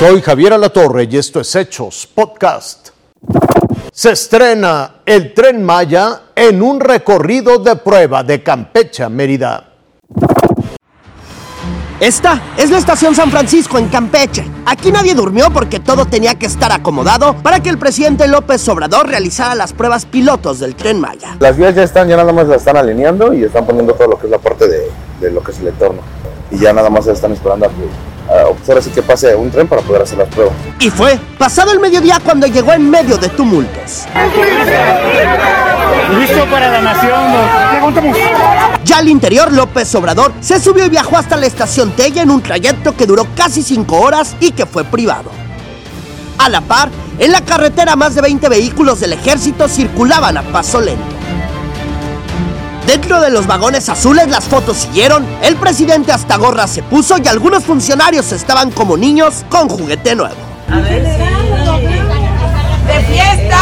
Soy Javier Alatorre y esto es Hechos Podcast. Se estrena el tren Maya en un recorrido de prueba de Campeche a Mérida. Esta es la estación San Francisco en Campeche. Aquí nadie durmió porque todo tenía que estar acomodado para que el presidente López Obrador realizara las pruebas pilotos del tren Maya. Las vías ya están, ya nada más las están alineando y están poniendo todo lo que es la parte de, de lo que es el entorno. Y ya nada más están esperando a que ahora sí que pase un tren para poder hacer las pruebas. Y fue pasado el mediodía cuando llegó en medio de tumultos. Listo para la nación. Ya al interior, López Obrador se subió y viajó hasta la estación Tella en un trayecto que duró casi cinco horas y que fue privado. A la par, en la carretera más de 20 vehículos del ejército circulaban a paso lento. Dentro de los vagones azules las fotos siguieron, el presidente hasta gorra se puso y algunos funcionarios estaban como niños con juguete nuevo. ¡De fiesta!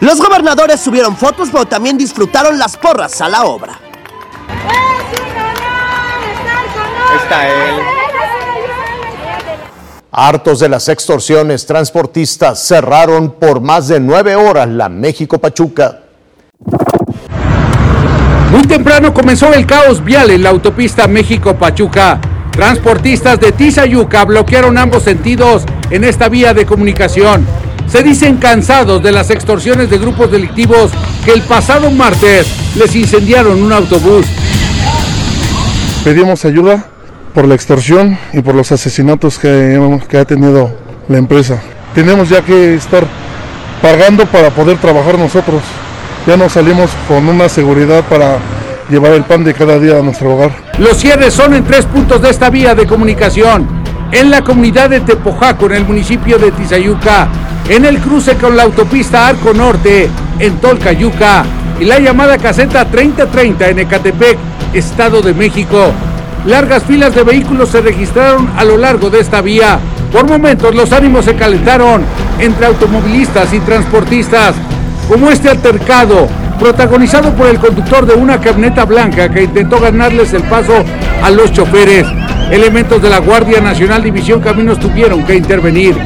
Los gobernadores subieron fotos pero también disfrutaron las porras a la obra. está él. Hartos de las extorsiones, transportistas cerraron por más de nueve horas la México-Pachuca. Muy temprano comenzó el caos vial en la autopista México-Pachuca. Transportistas de Tizayuca bloquearon ambos sentidos en esta vía de comunicación. Se dicen cansados de las extorsiones de grupos delictivos que el pasado martes les incendiaron un autobús. Pedimos ayuda por la extorsión y por los asesinatos que, que ha tenido la empresa. Tenemos ya que estar pagando para poder trabajar nosotros. Ya nos salimos con una seguridad para llevar el pan de cada día a nuestro hogar. Los cierres son en tres puntos de esta vía de comunicación. En la comunidad de Tepojaco, en el municipio de Tizayuca, en el cruce con la autopista Arco Norte, en Tolcayuca, y la llamada caseta 3030 en Ecatepec, Estado de México. Largas filas de vehículos se registraron a lo largo de esta vía. Por momentos los ánimos se calentaron entre automovilistas y transportistas, como este altercado protagonizado por el conductor de una camioneta blanca que intentó ganarles el paso a los choferes. Elementos de la Guardia Nacional División Caminos tuvieron que intervenir.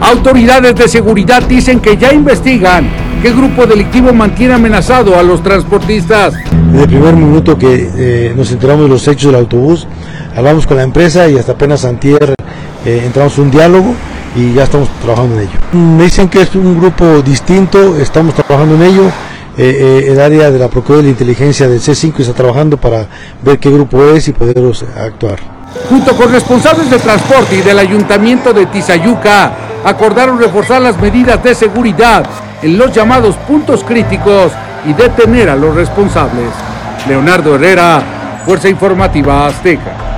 Autoridades de seguridad dicen que ya investigan qué grupo delictivo mantiene amenazado a los transportistas. Desde el primer minuto que eh, nos enteramos de los hechos del autobús, hablamos con la empresa y hasta apenas antier eh, entramos en un diálogo y ya estamos trabajando en ello. Me dicen que es un grupo distinto, estamos trabajando en ello. Eh, eh, el área de la Procuraduría de la Inteligencia del C5 está trabajando para ver qué grupo es y poderlos actuar. Junto con responsables de transporte y del ayuntamiento de Tizayuca, acordaron reforzar las medidas de seguridad en los llamados puntos críticos y detener a los responsables. Leonardo Herrera, Fuerza Informativa Azteca.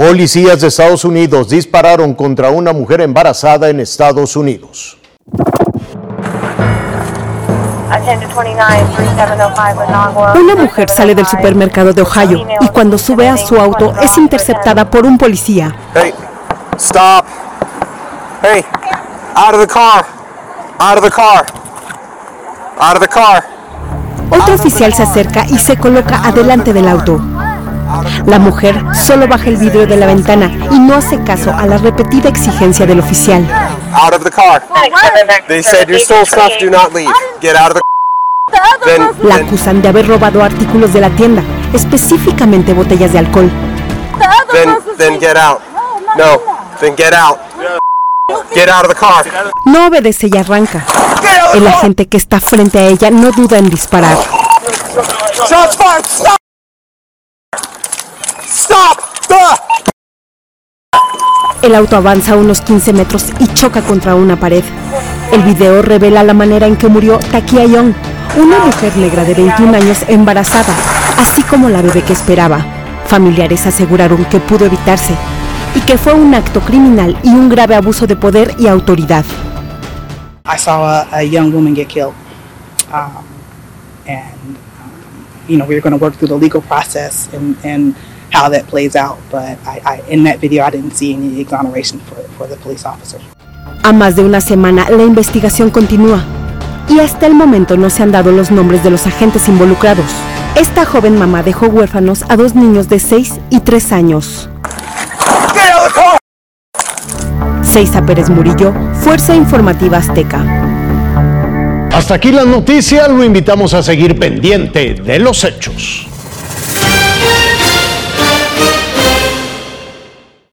Policías de Estados Unidos dispararon contra una mujer embarazada en Estados Unidos. Una mujer sale del supermercado de Ohio y cuando sube a su auto es interceptada por un policía. Hey, stop. Hey, out of the car. Out of the car. Out of the car. Otro oficial se acerca y se coloca adelante del auto. La mujer solo baja el vidrio de la ventana y no hace caso a la repetida exigencia del oficial. Out of the car. They said your stole stuff, do not leave. Get out of the Then, La acusan de haber robado artículos de la tienda, específicamente botellas de alcohol. then, then get out. No, then get out. Get out of the car. No obedece y arranca. El agente que está frente a ella no duda en disparar. Shots fired. Stop. Stop. Duh. El auto avanza unos 15 metros y choca contra una pared. El video revela la manera en que murió Takia Young, una mujer negra de 21 años embarazada, así como la bebé que esperaba. Familiares aseguraron que pudo evitarse y que fue un acto criminal y un grave abuso de poder y autoridad. I saw a, young woman get killed. Um, and, um, you know, we're going to work through the legal process and how that plays out. But I, I, in that video, I didn't see any exoneration for, for the police officer. A más de una semana, la investigación continúa y hasta el momento no se han dado los nombres de los agentes involucrados. Esta joven mamá dejó huérfanos a dos niños de 6 y 3 años. Seiza Pérez Murillo, Fuerza Informativa Azteca. Hasta aquí la noticia, lo invitamos a seguir pendiente de los hechos.